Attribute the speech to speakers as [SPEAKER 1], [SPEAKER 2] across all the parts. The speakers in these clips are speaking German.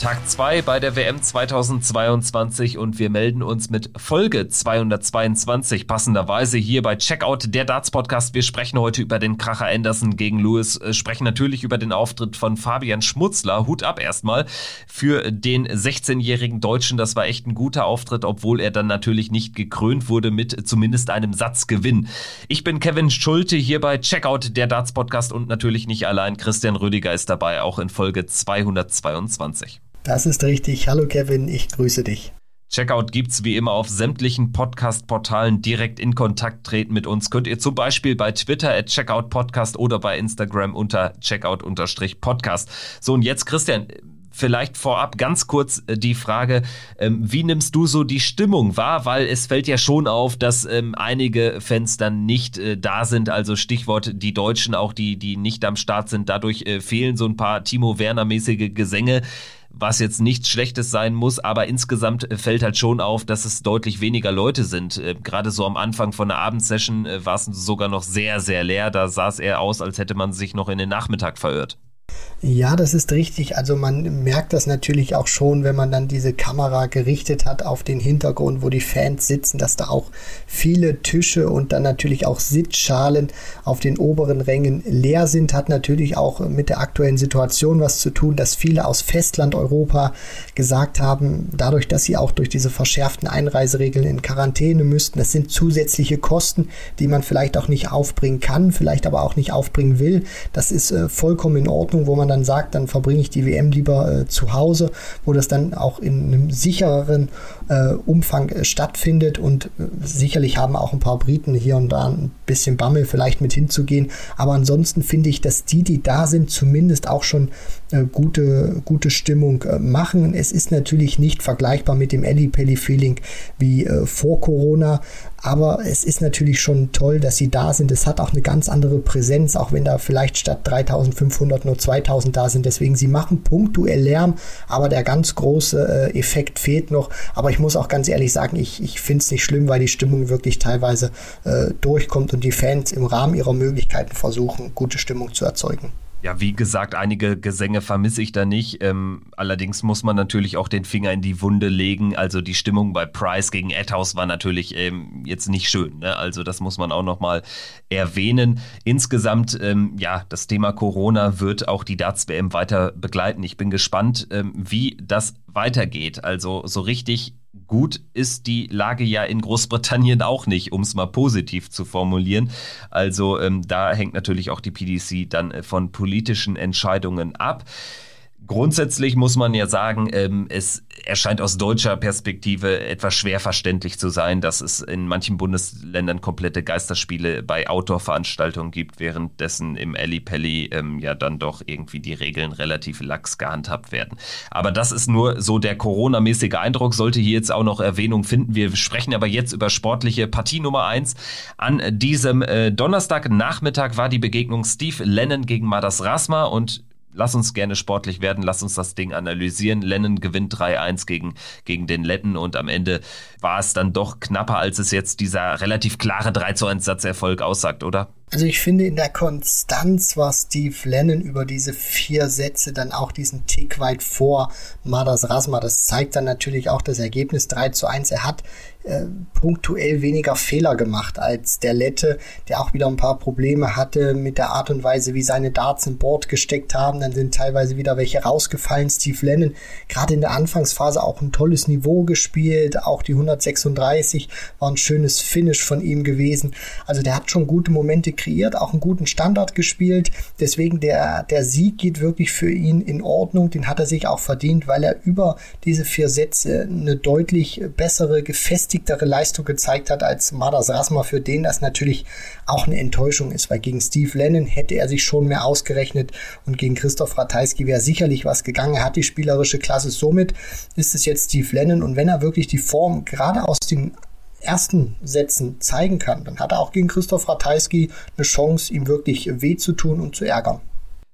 [SPEAKER 1] Tag 2 bei der WM 2022 und wir melden uns mit Folge 222 passenderweise hier bei Checkout der Darts Podcast. Wir sprechen heute über den Kracher Anderson gegen Lewis, äh, sprechen natürlich über den Auftritt von Fabian Schmutzler. Hut ab erstmal für den 16-jährigen Deutschen. Das war echt ein guter Auftritt, obwohl er dann natürlich nicht gekrönt wurde mit zumindest einem Satzgewinn. Ich bin Kevin Schulte hier bei Checkout der Darts Podcast und natürlich nicht allein. Christian Rüdiger ist dabei, auch in Folge 222.
[SPEAKER 2] Das ist richtig. Hallo Kevin, ich grüße dich.
[SPEAKER 1] Checkout gibt's wie immer auf sämtlichen Podcast-Portalen direkt in Kontakt treten mit uns. Könnt ihr zum Beispiel bei Twitter at Checkout Podcast oder bei Instagram unter Checkout-Podcast. So und jetzt Christian, vielleicht vorab ganz kurz äh, die Frage, ähm, wie nimmst du so die Stimmung wahr? Weil es fällt ja schon auf, dass ähm, einige Fans dann nicht äh, da sind. Also Stichwort die Deutschen, auch die, die nicht am Start sind. Dadurch äh, fehlen so ein paar Timo Werner-mäßige Gesänge was jetzt nichts Schlechtes sein muss, aber insgesamt fällt halt schon auf, dass es deutlich weniger Leute sind. Gerade so am Anfang von der Abendsession war es sogar noch sehr, sehr leer. Da sah es eher aus, als hätte man sich noch in den Nachmittag verirrt.
[SPEAKER 2] Ja, das ist richtig. Also man merkt das natürlich auch schon, wenn man dann diese Kamera gerichtet hat auf den Hintergrund, wo die Fans sitzen, dass da auch viele Tische und dann natürlich auch Sitzschalen auf den oberen Rängen leer sind. Hat natürlich auch mit der aktuellen Situation was zu tun, dass viele aus Festland-Europa gesagt haben, dadurch, dass sie auch durch diese verschärften Einreiseregeln in Quarantäne müssten, das sind zusätzliche Kosten, die man vielleicht auch nicht aufbringen kann, vielleicht aber auch nicht aufbringen will. Das ist äh, vollkommen in Ordnung, wo man dann sagt, dann verbringe ich die WM lieber äh, zu Hause, wo das dann auch in einem sichereren äh, Umfang äh, stattfindet. Und äh, sicherlich haben auch ein paar Briten hier und da ein bisschen Bammel vielleicht mit hinzugehen, aber ansonsten finde ich, dass die, die da sind, zumindest auch schon äh, gute, gute Stimmung machen. Es ist natürlich nicht vergleichbar mit dem Ellie Pelli Feeling wie vor Corona, aber es ist natürlich schon toll, dass sie da sind. Es hat auch eine ganz andere Präsenz, auch wenn da vielleicht statt 3500 nur 2000 da sind. Deswegen, sie machen punktuell Lärm, aber der ganz große äh, Effekt fehlt noch. Aber ich muss auch ganz ehrlich sagen, ich, ich finde es nicht schlimm, weil die Stimmung wirklich teilweise äh, durchkommt und die Fans im Rahmen ihrer Möglichkeiten versuchen, gute Stimmung zu erzeugen.
[SPEAKER 1] Ja, wie gesagt, einige Gesänge vermisse ich da nicht. Ähm, allerdings muss man natürlich auch den Finger in die Wunde legen. Also die Stimmung bei Price gegen Edhouse war natürlich ähm, jetzt nicht schön. Ne? Also das muss man auch nochmal erwähnen. Insgesamt, ähm, ja, das Thema Corona wird auch die Darts-WM weiter begleiten. Ich bin gespannt, ähm, wie das weitergeht. Also so richtig Gut ist die Lage ja in Großbritannien auch nicht, um es mal positiv zu formulieren. Also ähm, da hängt natürlich auch die PDC dann äh, von politischen Entscheidungen ab. Grundsätzlich muss man ja sagen, ähm, es erscheint aus deutscher Perspektive etwas schwer verständlich zu sein, dass es in manchen Bundesländern komplette Geisterspiele bei Outdoor-Veranstaltungen gibt, währenddessen im Ellipelli ähm, ja dann doch irgendwie die Regeln relativ lax gehandhabt werden. Aber das ist nur so der Corona-mäßige Eindruck, sollte hier jetzt auch noch Erwähnung finden. Wir sprechen aber jetzt über sportliche Partie Nummer eins. An diesem äh, Donnerstagnachmittag war die Begegnung Steve Lennon gegen Madas Rasma und lass uns gerne sportlich werden, lass uns das Ding analysieren. Lennon gewinnt 3-1 gegen, gegen den Letten und am Ende war es dann doch knapper, als es jetzt dieser relativ klare 3-1 Satzerfolg aussagt, oder?
[SPEAKER 2] Also ich finde, in der Konstanz war Steve Lennon über diese vier Sätze dann auch diesen Tick weit vor Madas Rasma. Das zeigt dann natürlich auch das Ergebnis 3 zu 1. Er hat äh, punktuell weniger Fehler gemacht als der Lette, der auch wieder ein paar Probleme hatte mit der Art und Weise, wie seine Darts im Board gesteckt haben. Dann sind teilweise wieder welche rausgefallen. Steve Lennon, gerade in der Anfangsphase auch ein tolles Niveau gespielt. Auch die 136 war ein schönes Finish von ihm gewesen. Also der hat schon gute Momente kreiert, auch einen guten Standard gespielt. Deswegen der, der Sieg geht wirklich für ihn in Ordnung. Den hat er sich auch verdient, weil er über diese vier Sätze eine deutlich bessere, gefestigtere Leistung gezeigt hat als Madas Rasma, für den das natürlich auch eine Enttäuschung ist, weil gegen Steve Lennon hätte er sich schon mehr ausgerechnet und gegen Christoph Ratajski wäre sicherlich was gegangen. Er hat die spielerische Klasse. Somit ist es jetzt Steve Lennon und wenn er wirklich die Form gerade aus den ersten Sätzen zeigen kann, dann hat er auch gegen Christoph Ratajski eine Chance, ihm wirklich weh zu tun und zu ärgern.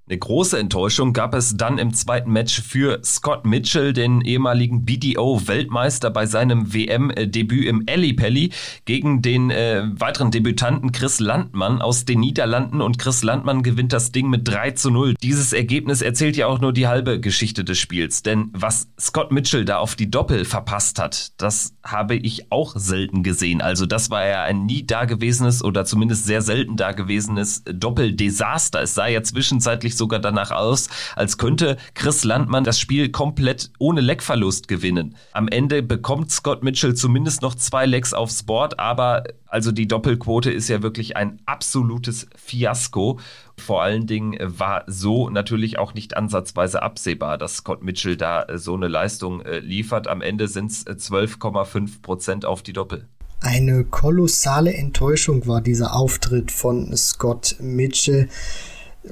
[SPEAKER 1] Eine große Enttäuschung gab es dann im zweiten Match für Scott Mitchell, den ehemaligen BDO-Weltmeister bei seinem WM-Debüt im Ellipelli, gegen den äh, weiteren Debütanten Chris Landmann aus den Niederlanden. Und Chris Landmann gewinnt das Ding mit 3 zu 0. Dieses Ergebnis erzählt ja auch nur die halbe Geschichte des Spiels. Denn was Scott Mitchell da auf die Doppel verpasst hat, das habe ich auch selten gesehen. Also das war ja ein nie dagewesenes oder zumindest sehr selten dagewesenes Doppeldesaster. Es sah ja zwischenzeitlich sogar danach aus, als könnte Chris Landmann das Spiel komplett ohne Leckverlust gewinnen. Am Ende bekommt Scott Mitchell zumindest noch zwei Lecks aufs Board, aber also die Doppelquote ist ja wirklich ein absolutes Fiasko. Vor allen Dingen war so natürlich auch nicht ansatzweise absehbar, dass Scott Mitchell da so eine Leistung äh, liefert. Am Ende sind es 12,5 Prozent auf die Doppel.
[SPEAKER 2] Eine kolossale Enttäuschung war dieser Auftritt von Scott Mitchell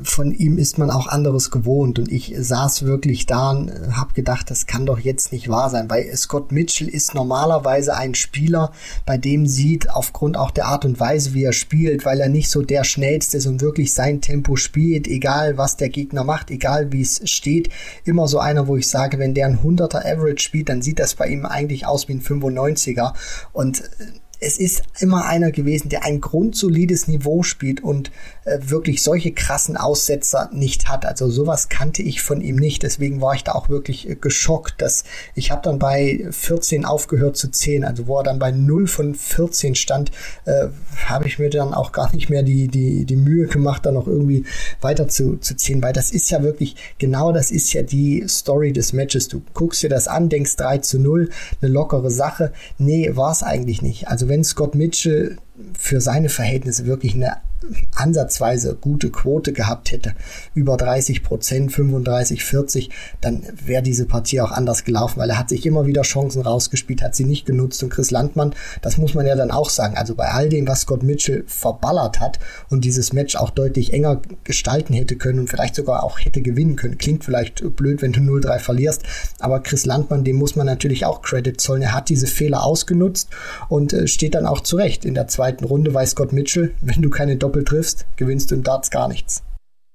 [SPEAKER 2] von ihm ist man auch anderes gewohnt. Und ich saß wirklich da und äh, habe gedacht, das kann doch jetzt nicht wahr sein, weil Scott Mitchell ist normalerweise ein Spieler, bei dem sieht aufgrund auch der Art und Weise, wie er spielt, weil er nicht so der schnellste ist und wirklich sein Tempo spielt, egal was der Gegner macht, egal wie es steht, immer so einer, wo ich sage, wenn der ein 100er Average spielt, dann sieht das bei ihm eigentlich aus wie ein 95er. Und äh, es ist immer einer gewesen, der ein grundsolides Niveau spielt und äh, wirklich solche krassen Aussetzer nicht hat. Also sowas kannte ich von ihm nicht. Deswegen war ich da auch wirklich äh, geschockt, dass ich habe dann bei 14 aufgehört zu zählen. Also wo er dann bei 0 von 14 stand, äh, habe ich mir dann auch gar nicht mehr die, die, die Mühe gemacht, da noch irgendwie weiter zu, zu zählen, weil das ist ja wirklich, genau das ist ja die Story des Matches. Du guckst dir das an, denkst 3 zu 0, eine lockere Sache. Nee, war es eigentlich nicht. Also wenn Scott Mitchell für seine Verhältnisse wirklich eine ansatzweise gute Quote gehabt hätte, über 30 Prozent, 35, 40, dann wäre diese Partie auch anders gelaufen, weil er hat sich immer wieder Chancen rausgespielt, hat sie nicht genutzt. Und Chris Landmann, das muss man ja dann auch sagen, also bei all dem, was Scott Mitchell verballert hat und dieses Match auch deutlich enger gestalten hätte können und vielleicht sogar auch hätte gewinnen können, klingt vielleicht blöd, wenn du 0-3 verlierst, aber Chris Landmann, dem muss man natürlich auch Credit zollen, er hat diese Fehler ausgenutzt und äh, steht dann auch zurecht in der zweiten Runde, weiß Scott Mitchell, wenn du keine Doppel triffst, gewinnst du im Darts gar nichts.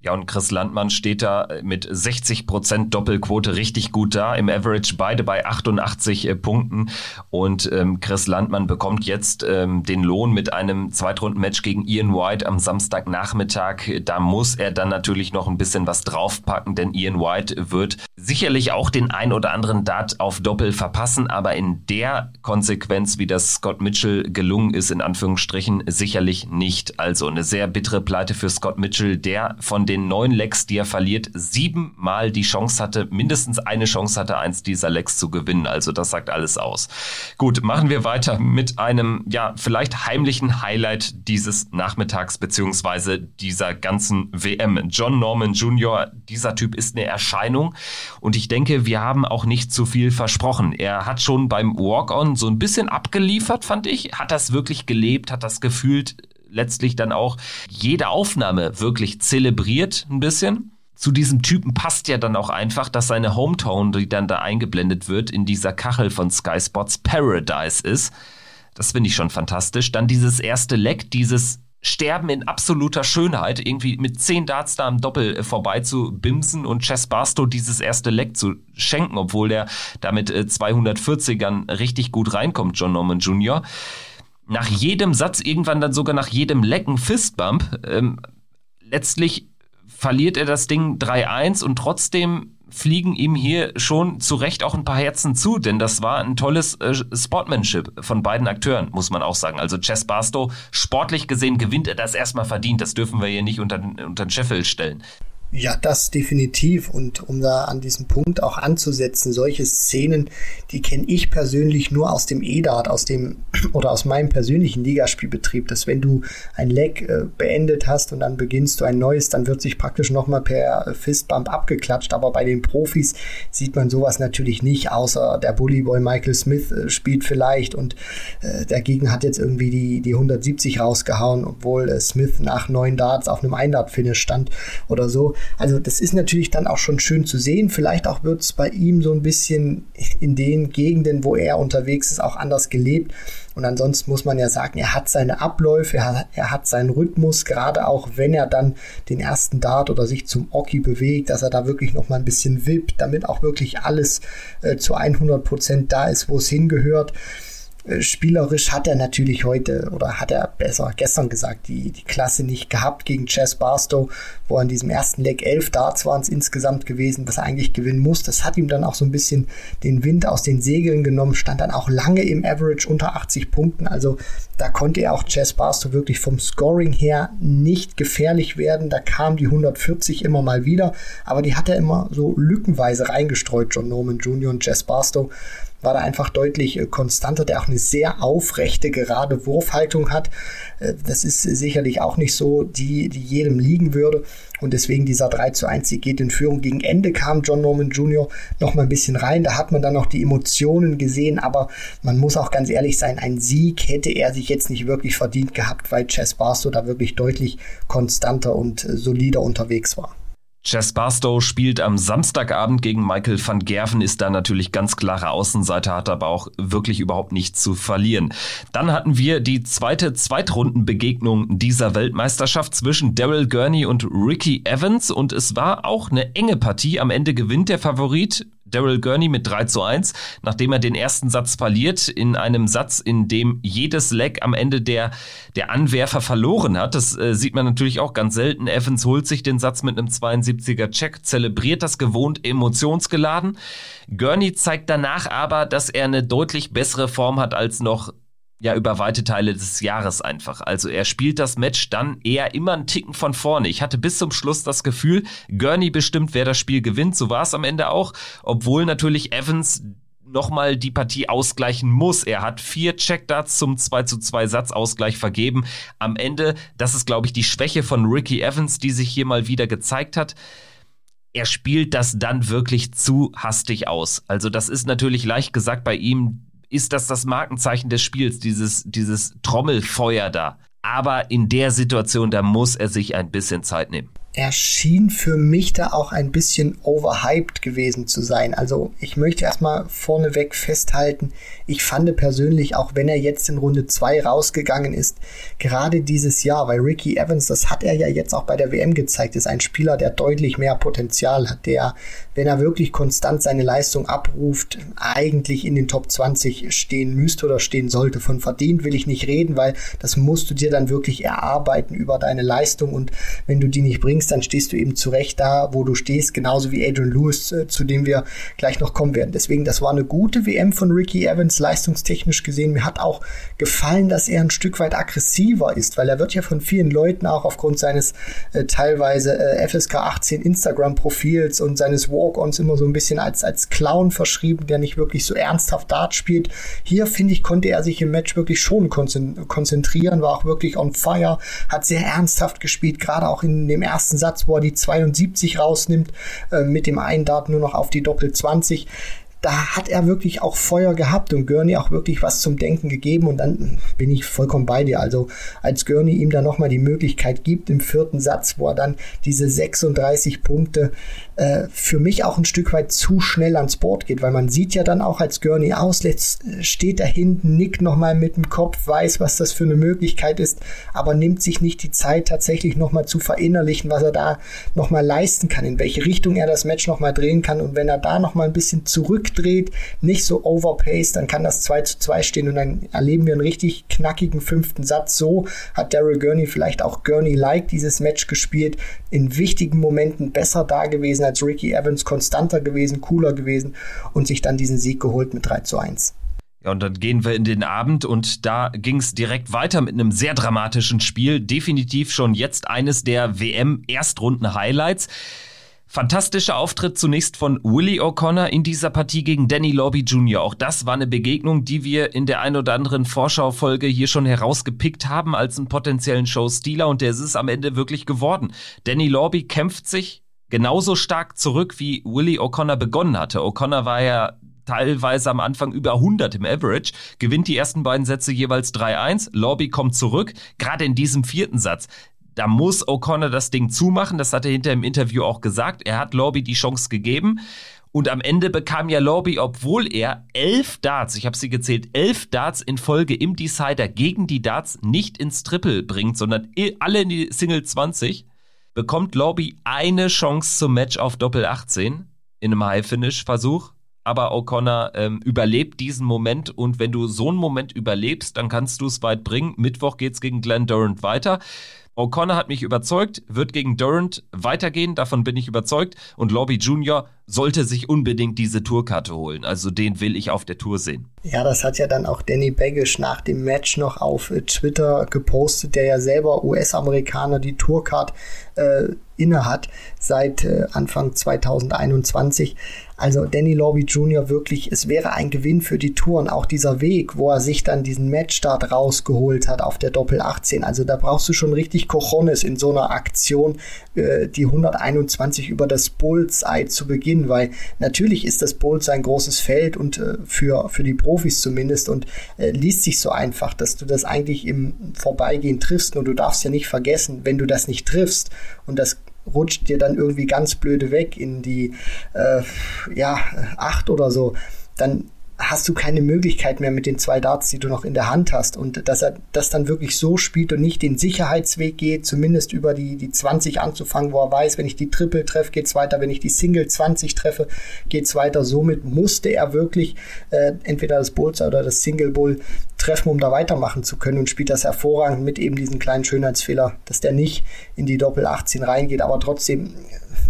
[SPEAKER 1] Ja, und Chris Landmann steht da mit 60% Doppelquote richtig gut da. Im Average beide bei 88 äh, Punkten. Und ähm, Chris Landmann bekommt jetzt ähm, den Lohn mit einem Zweitrunden-Match gegen Ian White am Samstagnachmittag. Da muss er dann natürlich noch ein bisschen was draufpacken, denn Ian White wird sicherlich auch den ein oder anderen Dart auf Doppel verpassen, aber in der Konsequenz, wie das Scott Mitchell gelungen ist, in Anführungsstrichen, sicherlich nicht. Also eine sehr bittere Pleite für Scott Mitchell, der von den neun Lecks, die er verliert, siebenmal die Chance hatte, mindestens eine Chance hatte, eins dieser Lecks zu gewinnen. Also das sagt alles aus. Gut, machen wir weiter mit einem, ja, vielleicht heimlichen Highlight dieses Nachmittags beziehungsweise dieser ganzen WM. John Norman Jr., dieser Typ ist eine Erscheinung und ich denke, wir haben auch nicht zu viel versprochen. Er hat schon beim Walk-On so ein bisschen abgeliefert, fand ich. Hat das wirklich gelebt, hat das gefühlt letztlich dann auch jede Aufnahme wirklich zelebriert ein bisschen. Zu diesem Typen passt ja dann auch einfach, dass seine Hometone, die dann da eingeblendet wird, in dieser Kachel von Sky Spots Paradise ist. Das finde ich schon fantastisch. Dann dieses erste Leck, dieses Sterben in absoluter Schönheit, irgendwie mit zehn Darts da am Doppel äh, vorbei zu bimsen und Chess Barstow dieses erste Leck zu schenken, obwohl der da mit äh, 240ern richtig gut reinkommt, John Norman Jr nach jedem Satz, irgendwann dann sogar nach jedem Lecken Fistbump. Ähm, letztlich verliert er das Ding 3-1 und trotzdem fliegen ihm hier schon zu Recht auch ein paar Herzen zu, denn das war ein tolles äh, Sportmanship von beiden Akteuren, muss man auch sagen. Also Chess Barstow, sportlich gesehen gewinnt er das erstmal verdient. Das dürfen wir hier nicht unter, unter den Scheffel stellen.
[SPEAKER 2] Ja, das definitiv. Und um da an diesem Punkt auch anzusetzen, solche Szenen, die kenne ich persönlich nur aus dem E-Dart, aus dem oder aus meinem persönlichen Ligaspielbetrieb, dass wenn du ein Leg äh, beendet hast und dann beginnst du ein neues, dann wird sich praktisch nochmal per Fistbump abgeklatscht. Aber bei den Profis sieht man sowas natürlich nicht, außer der Bullyboy Michael Smith äh, spielt vielleicht und äh, der Gegner hat jetzt irgendwie die, die 170 rausgehauen, obwohl äh, Smith nach neun Darts auf einem Ein-Dart-Finish stand oder so Also das ist natürlich dann auch schon schön zu sehen. Vielleicht auch wird es bei ihm so ein bisschen in den Gegenden, wo er unterwegs ist, auch anders gelebt. Und ansonsten muss man ja sagen, er hat seine Abläufe, er hat, er hat seinen Rhythmus, gerade auch wenn er dann den ersten Dart oder sich zum Oki bewegt, dass er da wirklich noch mal ein bisschen wippt, damit auch wirklich alles äh, zu 100 Prozent da ist, wo es hingehört. Äh, spielerisch hat er natürlich heute oder hat er besser gestern gesagt die, die Klasse nicht gehabt gegen Chess Barstow, wo er in diesem ersten Leg elf Darts waren es insgesamt gewesen, was er eigentlich gewinnen muss. Das hat ihm dann auch so ein bisschen den Wind aus den Segeln genommen, stand dann auch lange im Average unter 80 Punkten. Also da konnte er auch Chess Barstow wirklich vom Scoring her nicht gefährlich werden. Da kam die 140 immer mal wieder, aber die hat er immer so lückenweise reingestreut, John Norman Jr. und Chess Barstow war da einfach deutlich äh, konstanter, der auch eine sehr aufrechte, gerade Wurfhaltung hat. Äh, das ist sicherlich auch nicht so, die, die jedem liegen würde. Und deswegen dieser 3 zu 1 Sieg geht in Führung. Gegen Ende kam John Norman Jr. noch mal ein bisschen rein. Da hat man dann noch die Emotionen gesehen. Aber man muss auch ganz ehrlich sein, ein Sieg hätte er sich jetzt nicht wirklich verdient gehabt, weil Chess Barstow da wirklich deutlich konstanter und äh, solider unterwegs war.
[SPEAKER 1] Chess Barstow spielt am Samstagabend gegen Michael van Gerven, ist da natürlich ganz klare Außenseiter, hat aber auch wirklich überhaupt nichts zu verlieren. Dann hatten wir die zweite Zweitrundenbegegnung dieser Weltmeisterschaft zwischen Daryl Gurney und Ricky Evans und es war auch eine enge Partie. Am Ende gewinnt der Favorit Daryl Gurney mit 3 zu 1, nachdem er den ersten Satz verliert, in einem Satz, in dem jedes Leck am Ende der, der Anwerfer verloren hat. Das äh, sieht man natürlich auch ganz selten. Evans holt sich den Satz mit einem 72er Check, zelebriert das gewohnt emotionsgeladen. Gurney zeigt danach aber, dass er eine deutlich bessere Form hat als noch ja über weite Teile des Jahres einfach. Also er spielt das Match dann eher immer einen Ticken von vorne. Ich hatte bis zum Schluss das Gefühl, Gurney bestimmt, wer das Spiel gewinnt. So war es am Ende auch, obwohl natürlich Evans nochmal die Partie ausgleichen muss. Er hat vier Checkdarts zum 2 zu 2 Satzausgleich vergeben. Am Ende, das ist glaube ich die Schwäche von Ricky Evans, die sich hier mal wieder gezeigt hat er spielt das dann wirklich zu hastig aus. Also das ist natürlich leicht gesagt bei ihm ist das das Markenzeichen des Spiels, dieses, dieses Trommelfeuer da. Aber in der Situation, da muss er sich ein bisschen Zeit nehmen
[SPEAKER 2] er schien für mich da auch ein bisschen overhyped gewesen zu sein. Also ich möchte erstmal vorneweg festhalten, ich fand persönlich, auch wenn er jetzt in Runde 2 rausgegangen ist, gerade dieses Jahr, weil Ricky Evans, das hat er ja jetzt auch bei der WM gezeigt, ist ein Spieler, der deutlich mehr Potenzial hat, der, wenn er wirklich konstant seine Leistung abruft, eigentlich in den Top 20 stehen müsste oder stehen sollte. Von verdient will ich nicht reden, weil das musst du dir dann wirklich erarbeiten über deine Leistung und wenn du die nicht bringst, bringst, dann stehst du eben zurecht da, wo du stehst, genauso wie Adrian Lewis, äh, zu dem wir gleich noch kommen werden. Deswegen, das war eine gute WM von Ricky Evans, leistungstechnisch gesehen. Mir hat auch gefallen, dass er ein Stück weit aggressiver ist, weil er wird ja von vielen Leuten auch aufgrund seines äh, teilweise äh, FSK 18 Instagram-Profils und seines Walk-Ons immer so ein bisschen als, als Clown verschrieben, der nicht wirklich so ernsthaft Dart spielt. Hier, finde ich, konnte er sich im Match wirklich schon konzentrieren, war auch wirklich on fire, hat sehr ernsthaft gespielt, gerade auch in dem ersten ersten Satz, wo er die 72 rausnimmt, äh, mit dem einen Dart nur noch auf die Doppel 20 da hat er wirklich auch Feuer gehabt und Gurney auch wirklich was zum Denken gegeben und dann bin ich vollkommen bei dir. Also als Gurney ihm dann nochmal die Möglichkeit gibt im vierten Satz, wo er dann diese 36 Punkte äh, für mich auch ein Stück weit zu schnell ans Board geht, weil man sieht ja dann auch als Gurney auslässt, steht da hinten, nickt nochmal mit dem Kopf, weiß, was das für eine Möglichkeit ist, aber nimmt sich nicht die Zeit tatsächlich nochmal zu verinnerlichen, was er da nochmal leisten kann, in welche Richtung er das Match nochmal drehen kann und wenn er da nochmal ein bisschen zurück zurückdreht, nicht so overpaced, dann kann das 2 zu 2 stehen und dann erleben wir einen richtig knackigen fünften Satz. So hat Daryl Gurney vielleicht auch Gurney-like dieses Match gespielt, in wichtigen Momenten besser da gewesen als Ricky Evans, konstanter gewesen, cooler gewesen und sich dann diesen Sieg geholt mit 3 zu 1.
[SPEAKER 1] Ja, und dann gehen wir in den Abend und da ging es direkt weiter mit einem sehr dramatischen Spiel. Definitiv schon jetzt eines der WM-Erstrunden-Highlights. Fantastischer Auftritt zunächst von Willie O'Connor in dieser Partie gegen Danny Lobby Jr. Auch das war eine Begegnung, die wir in der ein oder anderen Vorschaufolge hier schon herausgepickt haben als einen potenziellen Showstealer und der ist es am Ende wirklich geworden. Danny Lobby kämpft sich genauso stark zurück, wie Willie O'Connor begonnen hatte. O'Connor war ja teilweise am Anfang über 100 im Average, gewinnt die ersten beiden Sätze jeweils 3-1, Lobby kommt zurück, gerade in diesem vierten Satz da muss O'Connor das Ding zumachen. Das hat er hinter im Interview auch gesagt. Er hat Lobby die Chance gegeben. Und am Ende bekam ja Lobby, obwohl er elf Darts, ich habe sie gezählt, elf Darts in Folge im Decider gegen die Darts nicht ins Triple bringt, sondern alle in die Single 20, bekommt Lobby eine Chance zum Match auf Doppel 18 in einem High-Finish-Versuch. Aber O'Connor ähm, überlebt diesen Moment und wenn du so einen Moment überlebst, dann kannst du es weit bringen. Mittwoch geht's gegen Glenn Durant weiter. O'Connor hat mich überzeugt, wird gegen Durant weitergehen, davon bin ich überzeugt. Und Lobby Jr. sollte sich unbedingt diese Tourkarte holen. Also den will ich auf der Tour sehen.
[SPEAKER 2] Ja, das hat ja dann auch Danny Baggish nach dem Match noch auf äh, Twitter gepostet, der ja selber US-Amerikaner die Tourcard äh, innehat seit äh, Anfang 2021. Also Danny Lobby Jr. wirklich, es wäre ein Gewinn für die Tour und auch dieser Weg, wo er sich dann diesen Matchstart rausgeholt hat auf der Doppel 18. Also da brauchst du schon richtig Cojones in so einer Aktion, äh, die 121 über das Bullseye zu beginnen, weil natürlich ist das Bullseye ein großes Feld und äh, für, für die Profis zumindest und äh, liest sich so einfach, dass du das eigentlich im Vorbeigehen triffst. Nur du darfst ja nicht vergessen, wenn du das nicht triffst und das rutscht dir dann irgendwie ganz blöde weg in die äh, ja, acht oder so, dann hast du keine Möglichkeit mehr mit den zwei Darts, die du noch in der Hand hast. Und dass er das dann wirklich so spielt und nicht den Sicherheitsweg geht, zumindest über die, die 20 anzufangen, wo er weiß, wenn ich die Triple treffe, geht's weiter, wenn ich die Single 20 treffe, geht's weiter. Somit musste er wirklich äh, entweder das Bullseye oder das Single Bull treffen, um da weitermachen zu können und spielt das hervorragend mit eben diesen kleinen Schönheitsfehler, dass der nicht in die Doppel 18 reingeht, aber trotzdem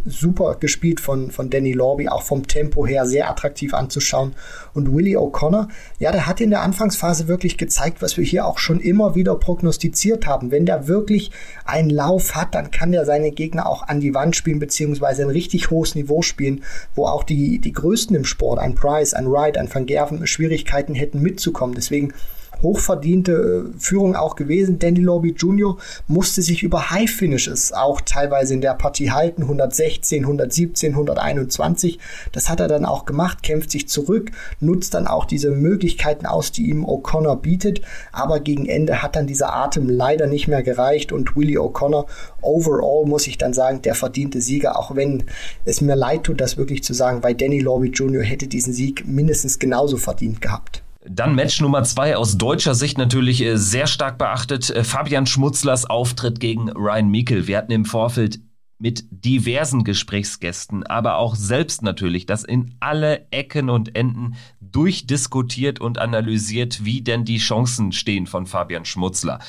[SPEAKER 2] super gespielt von, von Danny Lorby, auch vom Tempo her sehr attraktiv anzuschauen. Und Willie O'Connor, ja, der hat in der Anfangsphase wirklich gezeigt, was wir hier auch schon immer wieder prognostiziert haben. Wenn der wirklich einen Lauf hat, dann kann der seine Gegner auch an die Wand spielen, beziehungsweise ein richtig hohes Niveau spielen, wo auch die, die Größten im Sport, ein Price, ein Wright, ein Van Gerven, Schwierigkeiten hätten mitzukommen. Deswegen hochverdiente äh, Führung auch gewesen. Danny Lobby Jr. musste sich über High Finishes auch teilweise in der Partie halten. 116, 117, 121. Das hat er dann auch gemacht, kämpft sich zurück, nutzt dann auch diese Möglichkeiten aus, die ihm O'Connor bietet. Aber gegen Ende hat dann dieser Atem leider nicht mehr gereicht und Willie O'Connor overall muss ich dann sagen, der verdiente Sieger, auch wenn es mir leid tut, das wirklich zu sagen, weil Danny Lobby Jr. hätte diesen Sieg mindestens genauso verdient gehabt.
[SPEAKER 1] Dann Match Nummer zwei aus deutscher Sicht natürlich äh, sehr stark beachtet. Äh, Fabian Schmutzlers Auftritt gegen Ryan Meikle. Wir hatten im Vorfeld mit diversen Gesprächsgästen, aber auch selbst natürlich, das in alle Ecken und Enden durchdiskutiert und analysiert, wie denn die Chancen stehen von Fabian Schmutzler.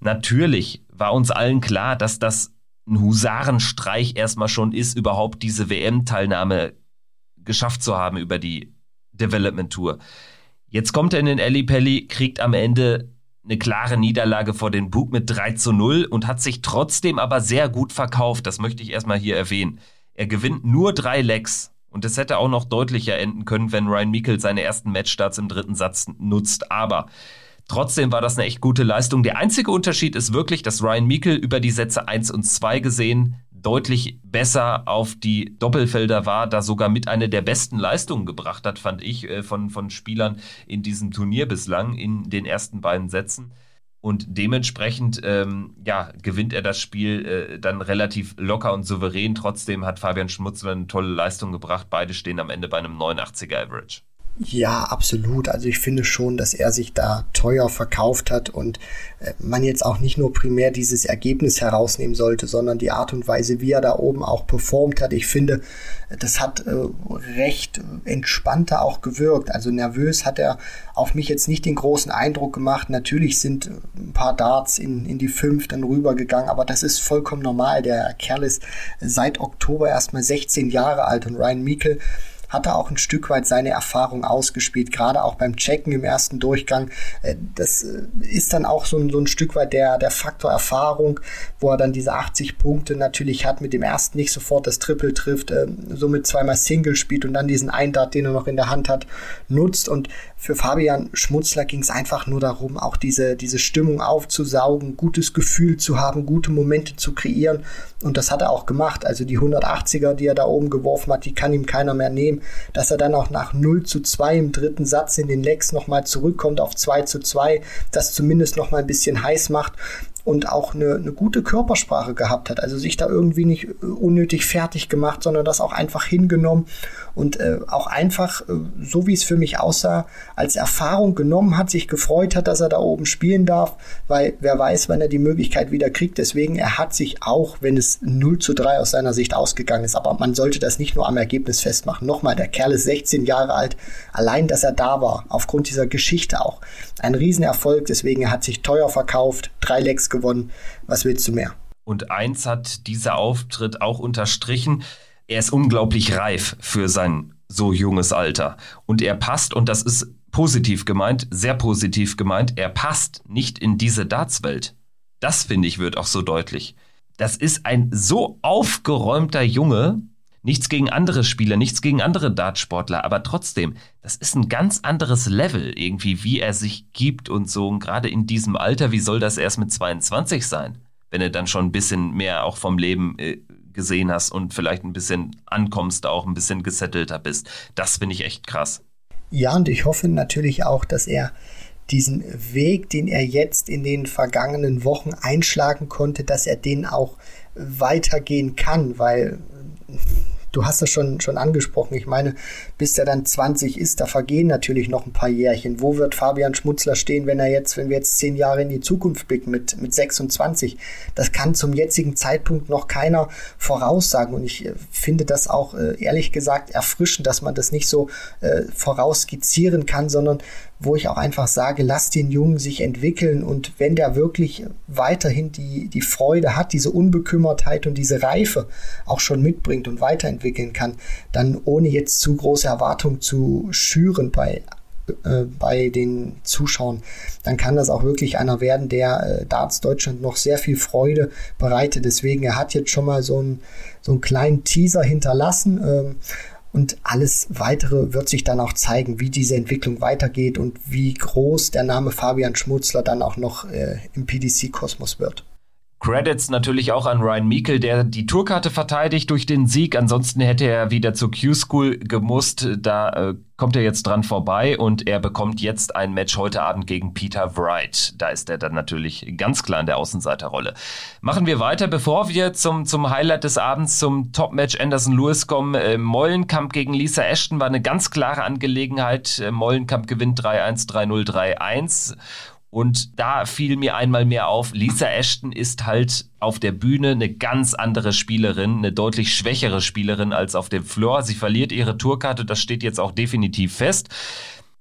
[SPEAKER 1] Natürlich war uns allen klar, dass das ein Husarenstreich erstmal schon ist, überhaupt diese WM-Teilnahme geschafft zu haben über die Development Tour. Jetzt kommt er in den Pelli, kriegt am Ende eine klare Niederlage vor den Bug mit 3 zu 0 und hat sich trotzdem aber sehr gut verkauft. Das möchte ich erstmal hier erwähnen. Er gewinnt nur drei Lecks. Und es hätte auch noch deutlicher enden können, wenn Ryan Meikle seine ersten Matchstarts im dritten Satz nutzt. Aber Trotzdem war das eine echt gute Leistung. Der einzige Unterschied ist wirklich, dass Ryan Meikle über die Sätze 1 und 2 gesehen deutlich besser auf die Doppelfelder war, da sogar mit einer der besten Leistungen gebracht hat, fand ich, äh, von, von Spielern in diesem Turnier bislang in den ersten beiden Sätzen. Und dementsprechend ähm, ja, gewinnt er das Spiel äh, dann relativ locker und souverän. Trotzdem hat Fabian Schmutzler eine tolle Leistung gebracht. Beide stehen am Ende bei einem 89er Average.
[SPEAKER 2] Ja, absolut. Also ich finde schon, dass er sich da teuer verkauft hat und äh, man jetzt auch nicht nur primär dieses Ergebnis herausnehmen sollte, sondern die Art und Weise, wie er da oben auch performt hat. Ich finde, das hat äh, recht entspannter auch gewirkt. Also nervös hat er auf mich jetzt nicht den großen Eindruck gemacht. Natürlich sind ein paar Darts in, in die fünf dann rübergegangen, aber das ist vollkommen normal. Der Kerl ist seit Oktober erstmal 16 Jahre alt und Ryan Meikle hat er auch ein Stück weit seine Erfahrung ausgespielt, gerade auch beim Checken im ersten Durchgang. Äh, das äh, ist dann auch so ein, so ein Stück weit der, der Faktor Erfahrung, wo er dann diese 80 Punkte natürlich hat, mit dem ersten nicht sofort das Triple trifft, äh, somit zweimal Single spielt und dann diesen Eindart, den er noch in der Hand hat, nutzt. Und für Fabian Schmutzler ging es einfach nur darum, auch diese, diese Stimmung aufzusaugen, gutes Gefühl zu haben, gute Momente zu kreieren. Und das hat er auch gemacht. Also die 180er, die er da oben geworfen hat, die kann ihm keiner mehr nehmen. Dass er dann auch nach 0 zu 2 im dritten Satz in den Lecks nochmal zurückkommt auf 2 zu 2, das zumindest nochmal ein bisschen heiß macht und auch eine, eine gute Körpersprache gehabt hat. Also sich da irgendwie nicht äh, unnötig fertig gemacht, sondern das auch einfach hingenommen und äh, auch einfach, äh, so wie es für mich aussah, als Erfahrung genommen hat, sich gefreut hat, dass er da oben spielen darf, weil wer weiß, wann er die Möglichkeit wieder kriegt. Deswegen, er hat sich auch, wenn es 0 zu 3 aus seiner Sicht ausgegangen ist, aber man sollte das nicht nur am Ergebnis festmachen. Nochmal, der Kerl ist 16 Jahre alt. Allein, dass er da war, aufgrund dieser Geschichte auch, ein Riesenerfolg. Deswegen, er hat sich teuer verkauft, drei Lecks gewonnen. Was willst du mehr?
[SPEAKER 1] Und eins hat dieser Auftritt auch unterstrichen. Er ist unglaublich reif für sein so junges Alter. Und er passt, und das ist positiv gemeint, sehr positiv gemeint, er passt nicht in diese Dartswelt. Das finde ich wird auch so deutlich. Das ist ein so aufgeräumter Junge, Nichts gegen andere Spieler, nichts gegen andere Dartsportler, aber trotzdem, das ist ein ganz anderes Level irgendwie, wie er sich gibt und so. Und gerade in diesem Alter, wie soll das erst mit 22 sein? Wenn du dann schon ein bisschen mehr auch vom Leben äh, gesehen hast und vielleicht ein bisschen ankommst, auch ein bisschen gesettelter bist. Das finde ich echt krass.
[SPEAKER 2] Ja, und ich hoffe natürlich auch, dass er diesen Weg, den er jetzt in den vergangenen Wochen einschlagen konnte, dass er den auch weitergehen kann, weil du hast das schon, schon angesprochen. Ich meine, bis er dann 20 ist, da vergehen natürlich noch ein paar Jährchen. Wo wird Fabian Schmutzler stehen, wenn er jetzt, wenn wir jetzt zehn Jahre in die Zukunft blicken mit, mit 26? Das kann zum jetzigen Zeitpunkt noch keiner voraussagen. Und ich äh, finde das auch äh, ehrlich gesagt erfrischend, dass man das nicht so äh, vorausskizzieren kann, sondern wo ich auch einfach sage, lass den Jungen sich entwickeln und wenn der wirklich weiterhin die, die Freude hat, diese Unbekümmertheit und diese Reife auch schon mitbringt und weiterentwickeln kann, dann ohne jetzt zu große Erwartungen zu schüren bei äh, bei den Zuschauern, dann kann das auch wirklich einer werden, der äh, Darts Deutschland noch sehr viel Freude bereitet. Deswegen, er hat jetzt schon mal so einen, so einen kleinen Teaser hinterlassen. Ähm, und alles weitere wird sich dann auch zeigen, wie diese Entwicklung weitergeht und wie groß der Name Fabian Schmutzler dann auch noch äh, im PDC-Kosmos wird.
[SPEAKER 1] Credits natürlich auch an Ryan Meikle, der die Tourkarte verteidigt durch den Sieg. Ansonsten hätte er wieder zur Q-School gemusst. Da äh, kommt er jetzt dran vorbei und er bekommt jetzt ein Match heute Abend gegen Peter Wright. Da ist er dann natürlich ganz klar in der Außenseiterrolle. Machen wir weiter, bevor wir zum, zum Highlight des Abends, zum Top-Match Anderson-Lewis kommen. Äh, Mollenkamp gegen Lisa Ashton war eine ganz klare Angelegenheit. Äh, Mollenkamp gewinnt 3-1, 3-0, 3-1. Und da fiel mir einmal mehr auf, Lisa Ashton ist halt auf der Bühne eine ganz andere Spielerin, eine deutlich schwächere Spielerin als auf dem Floor. Sie verliert ihre Tourkarte, das steht jetzt auch definitiv fest.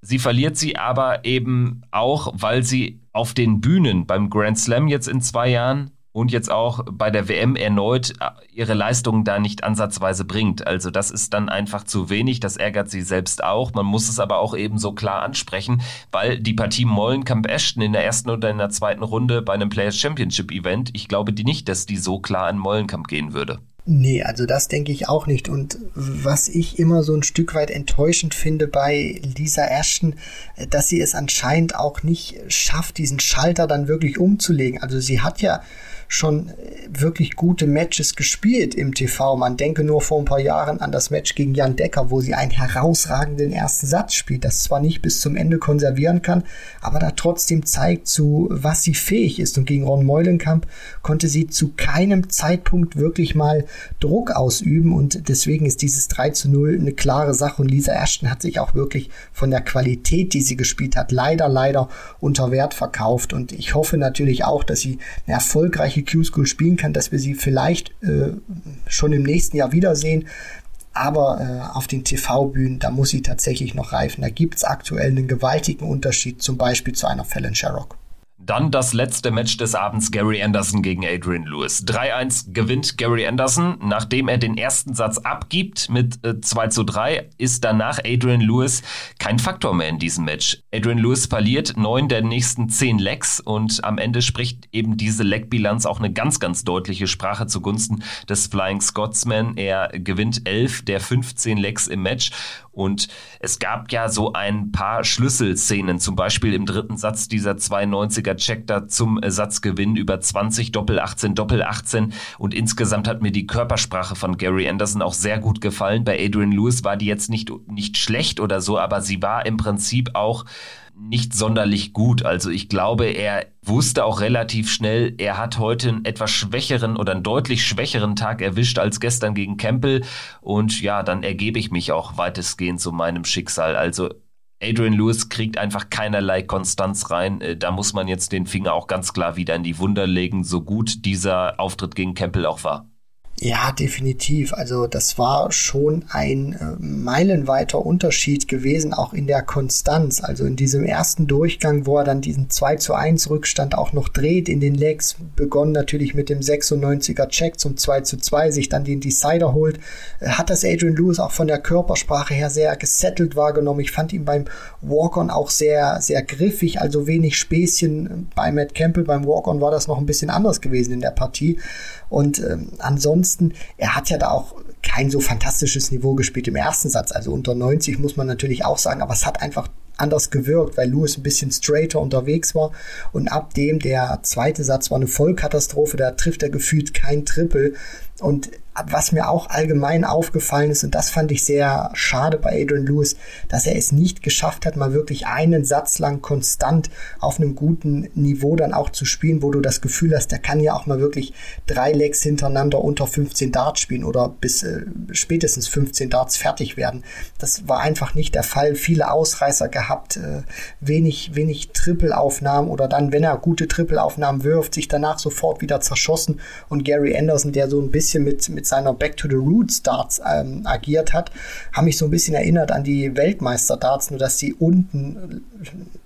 [SPEAKER 1] Sie verliert sie aber eben auch, weil sie auf den Bühnen beim Grand Slam jetzt in zwei Jahren und jetzt auch bei der WM erneut äh, ihre Leistungen da nicht ansatzweise bringt. Also das ist dann einfach zu wenig, das ärgert sie selbst auch. Man muss es aber auch eben so klar ansprechen, weil die Partie Mollenkamp-Ashton in der ersten oder in der zweiten Runde bei einem Players Championship Event, ich glaube die nicht, dass die so klar an Mollenkamp gehen würde.
[SPEAKER 2] Nee, also das denke ich auch nicht. Und was ich immer so ein Stück weit enttäuschend finde bei Lisa Ashton, äh, dass sie es anscheinend auch nicht schafft, diesen Schalter dann wirklich umzulegen. Also sie hat ja schon äh, wirklich gute Matches gespielt im TV. Man denke nur vor ein paar Jahren an das Match gegen Jan Decker, wo sie einen herausragenden ersten Satz spielt, das zwar nicht bis zum Ende konservieren kann, aber da trotzdem zeigt, zu was sie fähig ist. Und gegen Ron Meulenkamp konnte sie zu keinem Zeitpunkt wirklich mal Druck ausüben und deswegen ist dieses 3 zu 0 eine klare Sache und Lisa Ashton hat sich auch wirklich von der Qualität, die sie gespielt hat, leider, leider unter Wert verkauft und ich hoffe natürlich auch, dass sie eine erfolgreiche Q-School spielen kann, dass wir sie vielleicht äh, schon im nächsten Jahr wiedersehen. Aber äh, auf den TV-Bühnen, da muss sie tatsächlich noch reifen. Da gibt es aktuell einen gewaltigen Unterschied, zum Beispiel zu einer Fallon Sherrock.
[SPEAKER 1] Dann das letzte Match des Abends, Gary Anderson gegen Adrian Lewis. 3-1 gewinnt Gary Anderson, nachdem er den ersten Satz abgibt mit äh, 2 zu 3, ist danach Adrian Lewis kein Faktor mehr in diesem Match. Adrian Lewis verliert neun der nächsten zehn Legs und am Ende spricht eben diese Leg-Bilanz auch eine ganz, ganz deutliche Sprache zugunsten des Flying Scotsman. Er gewinnt elf der 15 Legs im Match und es gab ja so ein paar Schlüsselszenen, zum Beispiel im dritten Satz dieser 92er Check da zum Satzgewinn über 20 Doppel 18, Doppel 18 und insgesamt hat mir die Körpersprache von Gary Anderson auch sehr gut gefallen. Bei Adrian Lewis war die jetzt nicht, nicht schlecht oder so, aber sie war im Prinzip auch nicht sonderlich gut. Also ich glaube, er wusste auch relativ schnell, er hat heute einen etwas schwächeren oder einen deutlich schwächeren Tag erwischt als gestern gegen Campbell. Und ja, dann ergebe ich mich auch weitestgehend zu meinem Schicksal. Also Adrian Lewis kriegt einfach keinerlei Konstanz rein. Äh, da muss man jetzt den Finger auch ganz klar wieder in die Wunder legen, so gut dieser Auftritt gegen Campbell auch war.
[SPEAKER 2] Ja, definitiv. Also das war schon ein äh, meilenweiter Unterschied gewesen, auch in der Konstanz. Also in diesem ersten Durchgang, wo er dann diesen 2 zu 1 Rückstand auch noch dreht in den Legs, begonnen natürlich mit dem 96er Check zum 2 zu 2, sich dann den Decider holt, äh, hat das Adrian Lewis auch von der Körpersprache her sehr gesettelt wahrgenommen. Ich fand ihn beim Walk-On auch sehr, sehr griffig, also wenig Späßchen. Bei Matt Campbell beim Walk-On war das noch ein bisschen anders gewesen in der Partie. Und ähm, ansonsten, er hat ja da auch kein so fantastisches Niveau gespielt im ersten Satz. Also unter 90 muss man natürlich auch sagen, aber es hat einfach anders gewirkt, weil Lewis ein bisschen straighter unterwegs war. Und ab dem, der zweite Satz war eine Vollkatastrophe, da trifft er gefühlt kein Triple. Und was mir auch allgemein aufgefallen ist, und das fand ich sehr schade bei Adrian Lewis, dass er es nicht geschafft hat, mal wirklich einen Satz lang konstant auf einem guten Niveau dann auch zu spielen, wo du das Gefühl hast, der kann ja auch mal wirklich drei Legs hintereinander unter 15 Darts spielen oder bis äh, spätestens 15 Darts fertig werden. Das war einfach nicht der Fall. Viele Ausreißer gehabt, äh, wenig, wenig Trippelaufnahmen oder dann, wenn er gute Trippelaufnahmen wirft, sich danach sofort wieder zerschossen und Gary Anderson, der so ein bisschen mit, mit seiner Back to the Roots Darts ähm, agiert hat, haben mich so ein bisschen erinnert an die Weltmeister Darts, nur dass sie unten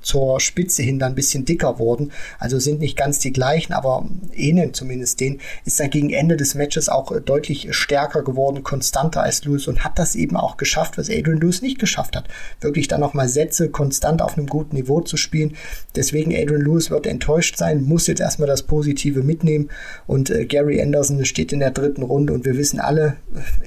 [SPEAKER 2] zur Spitze hin dann ein bisschen dicker wurden. Also sind nicht ganz die gleichen, aber ähneln zumindest den. Ist dann gegen Ende des Matches auch äh, deutlich stärker geworden, konstanter als Lewis und hat das eben auch geschafft, was Adrian Lewis nicht geschafft hat. Wirklich dann nochmal Sätze konstant auf einem guten Niveau zu spielen. Deswegen Adrian Lewis wird enttäuscht sein, muss jetzt erstmal das Positive mitnehmen und äh, Gary Anderson steht in der dritten Runde und wir wissen alle,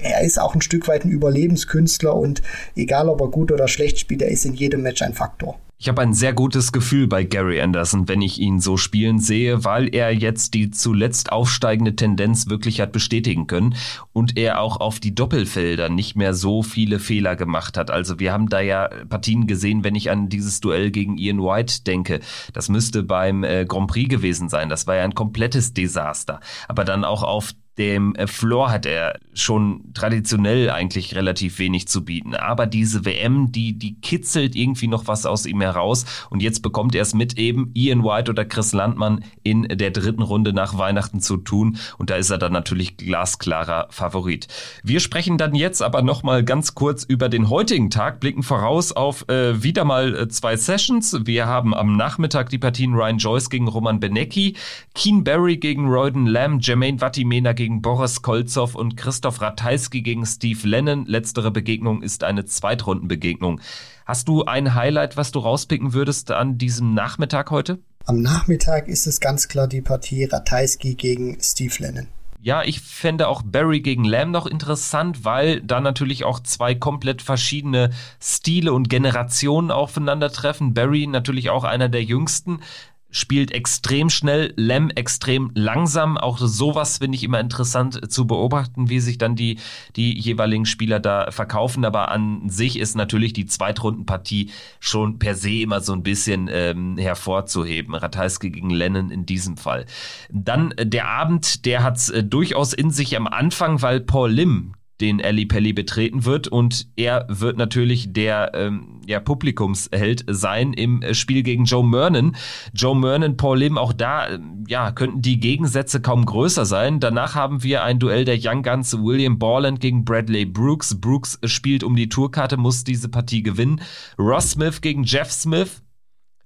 [SPEAKER 2] er ist auch ein Stück weit ein Überlebenskünstler und egal ob er gut oder schlecht spielt, er ist in jedem Match ein Faktor.
[SPEAKER 1] Ich habe ein sehr gutes Gefühl bei Gary Anderson, wenn ich ihn so spielen sehe, weil er jetzt die zuletzt aufsteigende Tendenz wirklich hat bestätigen können und er auch auf die Doppelfelder nicht mehr so viele Fehler gemacht hat. Also wir haben da ja Partien gesehen, wenn ich an dieses Duell gegen Ian White denke. Das müsste beim äh, Grand Prix gewesen sein. Das war ja ein komplettes Desaster. Aber dann auch auf dem äh, Floor hat er schon traditionell eigentlich relativ wenig zu bieten. Aber diese WM, die, die kitzelt irgendwie noch was aus ihm heraus. Und jetzt bekommt er es mit eben Ian White oder Chris Landmann in der dritten Runde nach Weihnachten zu tun. Und da ist er dann natürlich glasklarer Favorit. Wir sprechen dann jetzt aber nochmal ganz kurz über den heutigen Tag, blicken voraus auf äh, wieder mal äh, zwei Sessions. Wir haben am Nachmittag die Partien Ryan Joyce gegen Roman Benecki, Keen Barry gegen Royden Lamb, Jermaine Vatimena gegen Boris Kolzow und Christoph Ratajski gegen Steve Lennon. Letztere Begegnung ist eine Zweitrundenbegegnung. Hast du ein Highlight, was du rauspicken würdest an diesem Nachmittag heute?
[SPEAKER 2] Am Nachmittag ist es ganz klar die Partie Ratajski gegen Steve Lennon.
[SPEAKER 1] Ja, ich fände auch Barry gegen Lamb noch interessant, weil da natürlich auch zwei komplett verschiedene Stile und Generationen aufeinandertreffen. Barry natürlich auch einer der jüngsten, spielt extrem schnell, Lem extrem langsam. Auch sowas finde ich immer interessant zu beobachten, wie sich dann die, die jeweiligen Spieler da verkaufen. Aber an sich ist natürlich die Zweitrundenpartie schon per se immer so ein bisschen ähm, hervorzuheben. Ratajski gegen Lennon in diesem Fall. Dann äh, der Abend, der hat äh, durchaus in sich am Anfang, weil Paul Lim, den Ali Pelli betreten wird und er wird natürlich der ähm, ja, Publikumsheld sein im Spiel gegen Joe Mernon. Joe Mernon, Paul Lim, auch da äh, ja, könnten die Gegensätze kaum größer sein. Danach haben wir ein Duell der Young Guns William Borland gegen Bradley Brooks. Brooks spielt um die Tourkarte, muss diese Partie gewinnen. Ross Smith gegen Jeff Smith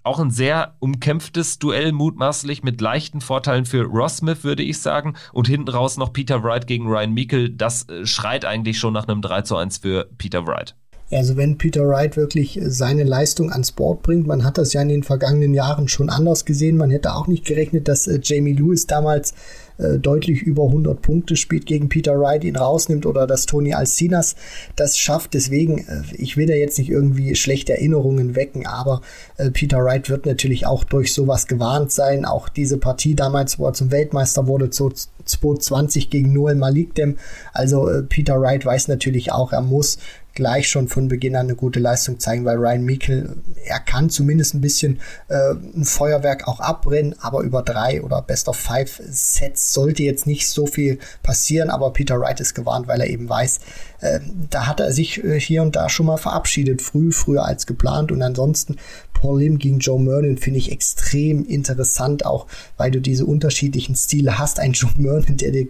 [SPEAKER 1] auch ein sehr umkämpftes Duell, mutmaßlich mit leichten Vorteilen für Ross Smith, würde ich sagen. Und hinten raus noch Peter Wright gegen Ryan Meikle. Das äh, schreit eigentlich schon nach einem 3 zu 1 für Peter Wright.
[SPEAKER 2] Also wenn Peter Wright wirklich seine Leistung ans Board bringt, man hat das ja in den vergangenen Jahren schon anders gesehen. Man hätte auch nicht gerechnet, dass äh, Jamie Lewis damals äh, deutlich über 100 Punkte spielt gegen Peter Wright, ihn rausnimmt oder dass Tony Alcinas das schafft. Deswegen, äh, ich will da jetzt nicht irgendwie schlechte Erinnerungen wecken, aber äh, Peter Wright wird natürlich auch durch sowas gewarnt sein. Auch diese Partie damals, wo er zum Weltmeister wurde, 2020 gegen Noel Malikdem. Also äh, Peter Wright weiß natürlich auch, er muss gleich schon von Beginn an eine gute Leistung zeigen, weil Ryan Meikle, er kann zumindest ein bisschen äh, ein Feuerwerk auch abbrennen, aber über drei oder Best of Five Sets sollte jetzt nicht so viel passieren, aber Peter Wright ist gewarnt, weil er eben weiß, äh, da hat er sich äh, hier und da schon mal verabschiedet, früh, früher als geplant und ansonsten Paul Lim gegen Joe Mernon finde ich extrem interessant, auch weil du diese unterschiedlichen Stile hast. Ein Joe Mernon, der dir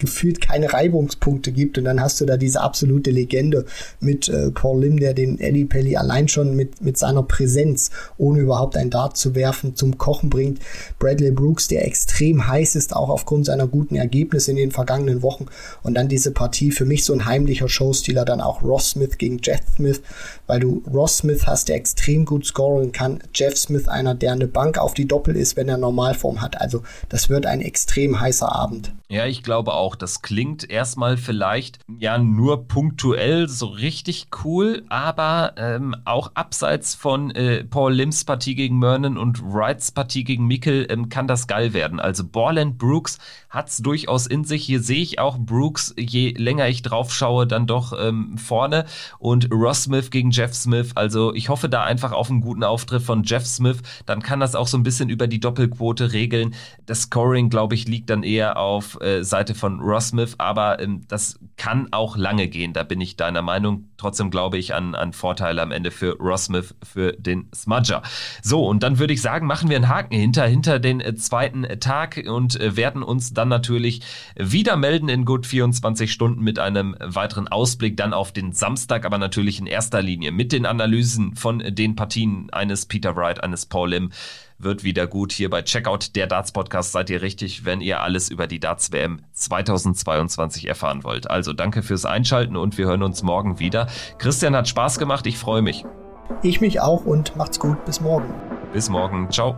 [SPEAKER 2] gefühlt keine Reibungspunkte gibt. Und dann hast du da diese absolute Legende mit äh, Paul Lim, der den Eddie Pelly allein schon mit, mit seiner Präsenz, ohne überhaupt ein Dart zu werfen, zum Kochen bringt. Bradley Brooks, der extrem heiß ist, auch aufgrund seiner guten Ergebnisse in den vergangenen Wochen. Und dann diese Partie, für mich so ein heimlicher Showstealer, dann auch Ross Smith gegen Jeff Smith, weil du Ross Smith hast, der extrem gut scoren kann. Jeff Smith, einer, der eine Bank auf die Doppel ist, wenn er Normalform hat. Also das wird ein extrem heißer Abend.
[SPEAKER 1] Ja, ich glaube auch, das klingt erstmal vielleicht ja nur punktuell so richtig cool, aber ähm, auch abseits von äh, Paul Lims Partie gegen Mernon und Wrights Partie gegen Mikkel ähm, kann das geil werden. Also Borland Brooks hat's durchaus in sich. Hier sehe ich auch Brooks, je länger ich drauf schaue, dann doch ähm, vorne und Ross Smith gegen Jeff Smith. Also ich hoffe da einfach auf einen guten Auftritt von Jeff Smith. Dann kann das auch so ein bisschen über die Doppelquote regeln. Das Scoring, glaube ich, liegt dann eher auf äh, Seite von Ross Smith, aber ähm, das kann auch lange gehen, da bin ich deiner Meinung. Trotzdem glaube ich an, an Vorteile am Ende für Ross Smith, für den Smudger. So, und dann würde ich sagen, machen wir einen Haken hinter, hinter den äh, zweiten Tag und äh, werden uns dann natürlich wieder melden in gut 24 Stunden mit einem weiteren Ausblick dann auf den Samstag, aber natürlich in erster Linie mit den Analysen von den Partien eines Peter Wright, eines Paul Lim wird wieder gut. Hier bei Checkout der Darts Podcast seid ihr richtig, wenn ihr alles über die Darts WM 2022 erfahren wollt. Also danke fürs Einschalten und wir hören uns morgen wieder. Christian hat Spaß gemacht, ich freue mich.
[SPEAKER 2] Ich mich auch und macht's gut. Bis morgen.
[SPEAKER 1] Bis morgen. Ciao.